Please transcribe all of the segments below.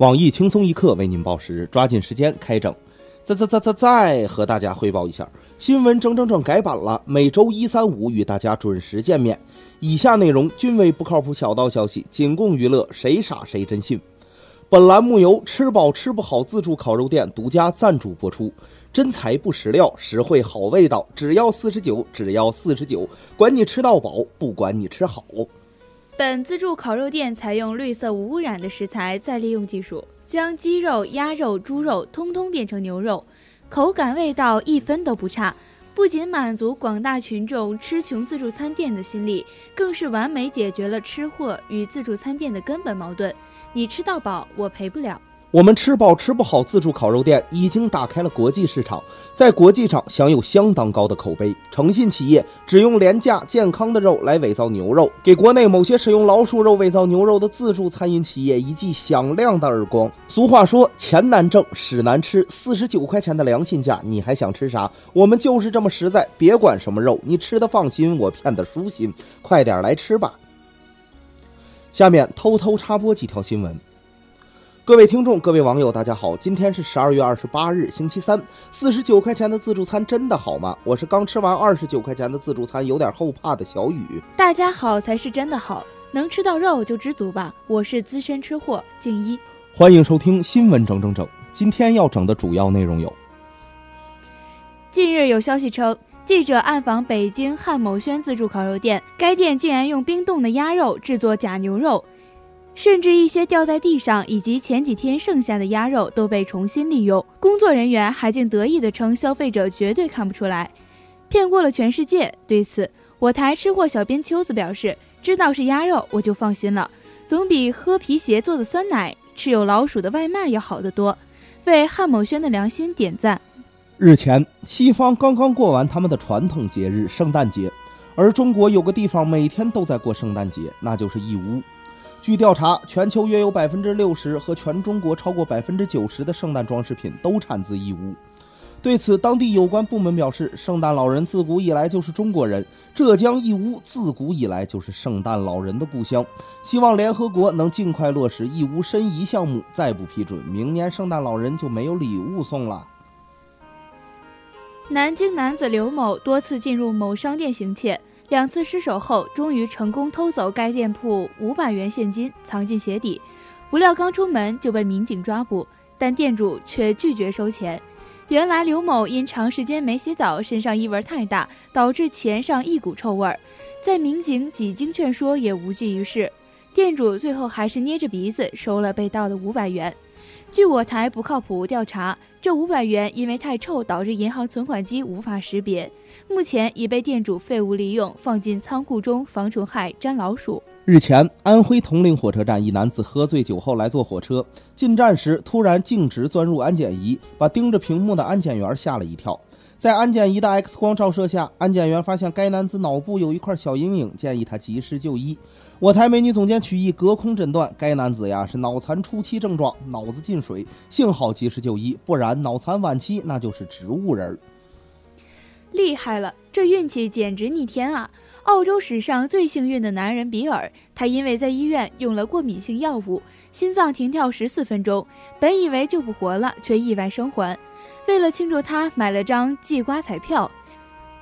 网易轻松一刻为您报时，抓紧时间开整。再再再再再和大家汇报一下，新闻整整整改版了，每周一、三、五与大家准时见面。以下内容均为不靠谱小道消息，仅供娱乐，谁傻谁真信。本栏目由吃饱吃不好自助烤肉店独家赞助播出。真材不实料，实惠好味道，只要四十九，只要四十九，管你吃到饱，不管你吃好。本自助烤肉店采用绿色无污染的食材再利用技术，将鸡肉、鸭肉、猪肉通通变成牛肉，口感味道一分都不差。不仅满足广大群众吃穷自助餐店的心理，更是完美解决了吃货与自助餐店的根本矛盾：你吃到饱，我赔不了。我们吃饱吃不好自助烤肉店已经打开了国际市场，在国际上享有相当高的口碑。诚信企业只用廉价健康的肉来伪造牛肉，给国内某些使用老鼠肉伪造牛肉的自助餐饮企业一记响亮的耳光。俗话说，钱难挣，屎难吃。四十九块钱的良心价，你还想吃啥？我们就是这么实在，别管什么肉，你吃的放心，我骗的舒心。快点来吃吧。下面偷偷插播几条新闻。各位听众，各位网友，大家好！今天是十二月二十八日，星期三。四十九块钱的自助餐真的好吗？我是刚吃完二十九块钱的自助餐，有点后怕的小雨。大家好才是真的好，能吃到肉就知足吧。我是资深吃货静一，欢迎收听新闻整整整。今天要整的主要内容有：近日有消息称，记者暗访北京汉某轩自助烤肉店，该店竟然用冰冻的鸭肉制作假牛肉。甚至一些掉在地上以及前几天剩下的鸭肉都被重新利用，工作人员还竟得意地称消费者绝对看不出来，骗过了全世界。对此，我台吃货小编秋子表示：“知道是鸭肉，我就放心了，总比喝皮鞋做的酸奶、吃有老鼠的外卖要好得多。”为汉某轩的良心点赞。日前，西方刚刚过完他们的传统节日圣诞节，而中国有个地方每天都在过圣诞节，那就是义乌。据调查，全球约有百分之六十和全中国超过百分之九十的圣诞装饰品都产自义乌。对此，当地有关部门表示，圣诞老人自古以来就是中国人，浙江义乌自古以来就是圣诞老人的故乡。希望联合国能尽快落实义乌申遗项目，再不批准，明年圣诞老人就没有礼物送了。南京男子刘某多次进入某商店行窃。两次失手后，终于成功偷走该店铺五百元现金，藏进鞋底。不料刚出门就被民警抓捕，但店主却拒绝收钱。原来刘某因长时间没洗澡，身上异味太大，导致钱上一股臭味儿。在民警几经劝说也无济于事，店主最后还是捏着鼻子收了被盗的五百元。据我台不靠谱调查。这五百元因为太臭，导致银行存款机无法识别，目前已被店主废物利用，放进仓库中防虫害、粘老鼠。日前，安徽铜陵火车站一男子喝醉酒后来坐火车，进站时突然径直钻入安检仪，把盯着屏幕的安检员吓了一跳。在安检仪的 X 光照射下，安检员发现该男子脑部有一块小阴影，建议他及时就医。我台美女总监曲艺隔空诊断，该男子呀是脑残初期症状，脑子进水，幸好及时就医，不然脑残晚期那就是植物人。厉害了，这运气简直逆天啊！澳洲史上最幸运的男人比尔，他因为在医院用了过敏性药物，心脏停跳十四分钟，本以为救不活了，却意外生还。为了庆祝，他买了张季瓜彩票，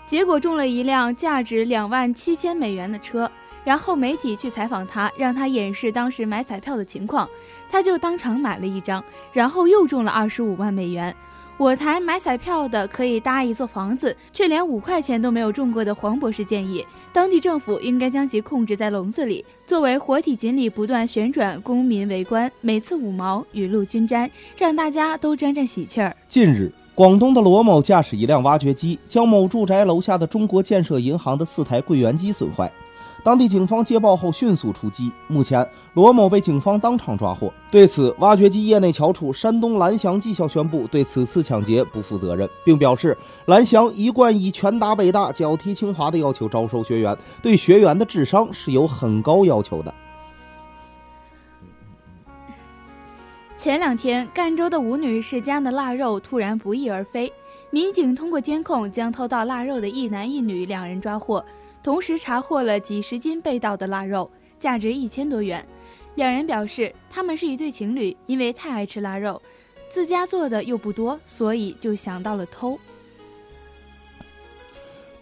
结果中了一辆价值两万七千美元的车。然后媒体去采访他，让他演示当时买彩票的情况，他就当场买了一张，然后又中了二十五万美元。我台买彩票的可以搭一座房子，却连五块钱都没有中过的黄博士建议，当地政府应该将其控制在笼子里，作为活体锦鲤不断旋转，公民围观，每次五毛，雨露均沾，让大家都沾沾喜气儿。近日，广东的罗某驾驶一辆挖掘机，将某住宅楼下的中国建设银行的四台柜员机损坏。当地警方接报后迅速出击，目前罗某被警方当场抓获。对此，挖掘机业内翘楚山东蓝翔技校宣布对此次抢劫不负责任，并表示蓝翔一贯以拳打北大、脚踢清华的要求招收学员，对学员的智商是有很高要求的。前两天，赣州的吴女士家的腊肉突然不翼而飞，民警通过监控将偷盗腊肉的一男一女两人抓获。同时查获了几十斤被盗的腊肉，价值一千多元。两人表示他们是一对情侣，因为太爱吃腊肉，自家做的又不多，所以就想到了偷。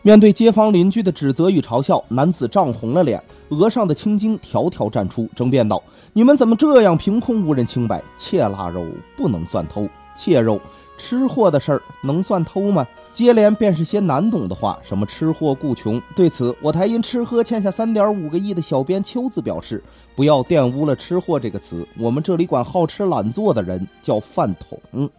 面对街坊邻居的指责与嘲笑，男子涨红了脸，额上的青筋条条绽出，争辩道：“你们怎么这样凭空无人清白？窃腊肉不能算偷，窃肉。”吃货的事儿能算偷吗？接连便是些难懂的话，什么吃货顾穷。对此，我台因吃喝欠下三点五个亿的小编秋子表示：“不要玷污了‘吃货’这个词，我们这里管好吃懒做的人叫饭桶。”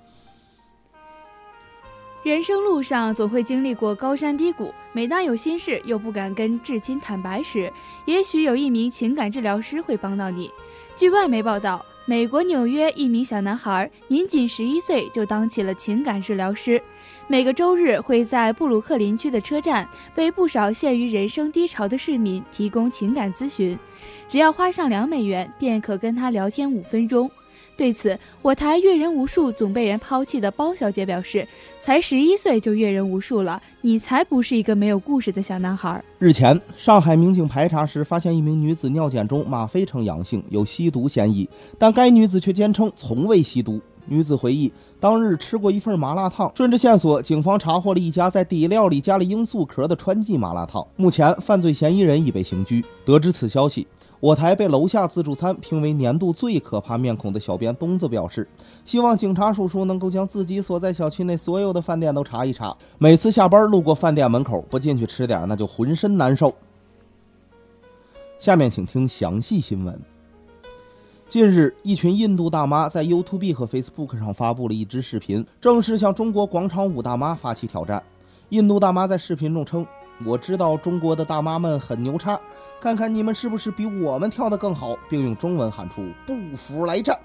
人生路上总会经历过高山低谷，每当有心事又不敢跟至亲坦白时，也许有一名情感治疗师会帮到你。据外媒报道。美国纽约一名小男孩年仅十一岁就当起了情感治疗师，每个周日会在布鲁克林区的车站为不少陷于人生低潮的市民提供情感咨询，只要花上两美元便可跟他聊天五分钟。对此，我台阅人无数、总被人抛弃的包小姐表示：“才十一岁就阅人无数了，你才不是一个没有故事的小男孩。”日前，上海民警排查时发现一名女子尿检中吗啡呈阳性，有吸毒嫌疑，但该女子却坚称从未吸毒。女子回忆，当日吃过一份麻辣烫。顺着线索，警方查获了一家在底料里加了罂粟壳的川记麻辣烫。目前，犯罪嫌疑人已被刑拘。得知此消息。我台被楼下自助餐评为年度最可怕面孔的小编东子表示，希望警察叔叔能够将自己所在小区内所有的饭店都查一查。每次下班路过饭店门口，不进去吃点，那就浑身难受。下面请听详细新闻。近日，一群印度大妈在 YouTube 和 Facebook 上发布了一支视频，正式向中国广场舞大妈发起挑战。印度大妈在视频中称。我知道中国的大妈们很牛叉，看看你们是不是比我们跳得更好，并用中文喊出“不服来战”。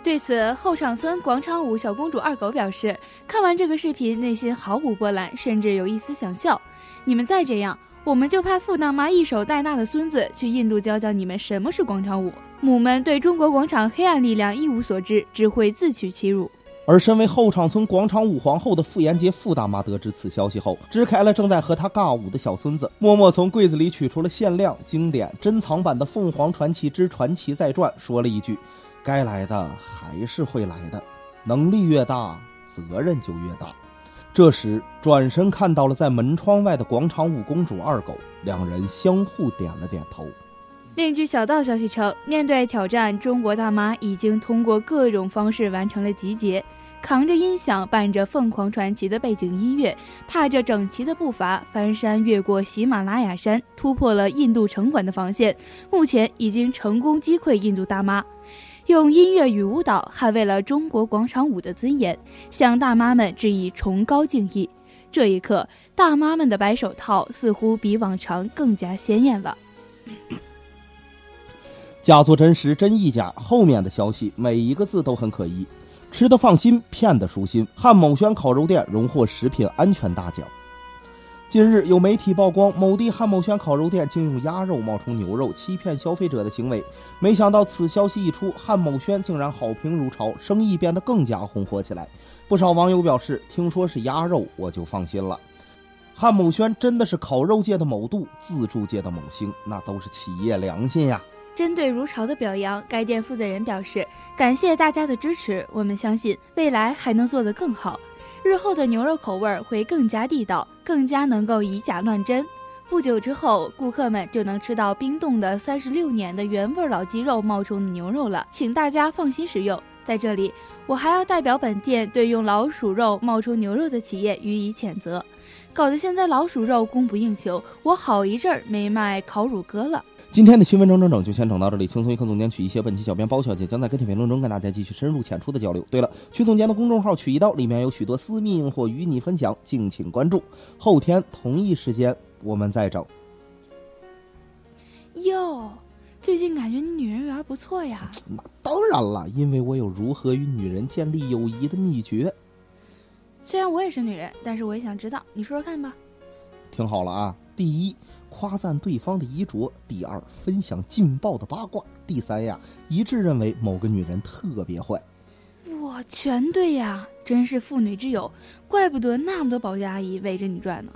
对此，后场村广场舞小公主二狗表示，看完这个视频，内心毫无波澜，甚至有一丝想笑。你们再这样，我们就派富大妈一手带大的孙子去印度教教你们什么是广场舞。母们对中国广场黑暗力量一无所知，只会自取其辱。而身为后场村广场舞皇后的傅延杰傅大妈得知此消息后，支开了正在和她尬舞的小孙子，默默从柜子里取出了限量、经典、珍藏版的《凤凰传奇之传奇再传》，说了一句：“该来的还是会来的，能力越大，责任就越大。”这时转身看到了在门窗外的广场舞公主二狗，两人相互点了点头。另据小道消息称，面对挑战，中国大妈已经通过各种方式完成了集结。扛着音响，伴着凤凰传奇的背景音乐，踏着整齐的步伐，翻山越过喜马拉雅山，突破了印度城管的防线。目前已经成功击溃印度大妈，用音乐与舞蹈捍卫了中国广场舞的尊严，向大妈们致以崇高敬意。这一刻，大妈们的白手套似乎比往常更加鲜艳了。假作真实，真亦假。后面的消息每一个字都很可疑。吃得放心，骗得舒心。汉某轩烤肉店荣获食品安全大奖。近日，有媒体曝光某地汉某轩烤肉店竟用鸭肉冒充牛肉，欺骗消费者的行为。没想到，此消息一出，汉某轩竟然好评如潮，生意变得更加红火起来。不少网友表示：“听说是鸭肉，我就放心了。”汉某轩真的是烤肉界的某度，自助界的某星，那都是企业良心呀。针对如潮的表扬，该店负责人表示：“感谢大家的支持，我们相信未来还能做得更好。日后的牛肉口味会更加地道，更加能够以假乱真。不久之后，顾客们就能吃到冰冻的三十六年的原味老鸡肉冒充的牛肉了，请大家放心食用。在这里，我还要代表本店对用老鼠肉冒充牛肉的企业予以谴责，搞得现在老鼠肉供不应求，我好一阵儿没卖烤乳鸽了。”今天的新闻整整整就先整到这里，轻松一刻总监取一些。本期小编包小姐将在跟帖评论中跟大家继续深入浅出的交流。对了，曲总监的公众号曲一刀里面有许多私密硬货与你分享，敬请关注。后天同一时间我们再整。哟，最近感觉你女人缘不错呀？那当然了，因为我有如何与女人建立友谊的秘诀。虽然我也是女人，但是我也想知道，你说说看吧。听好了啊，第一。夸赞对方的衣着，第二分享劲爆的八卦，第三呀一致认为某个女人特别坏。我，全对呀，真是妇女之友，怪不得那么多保洁阿姨围着你转呢。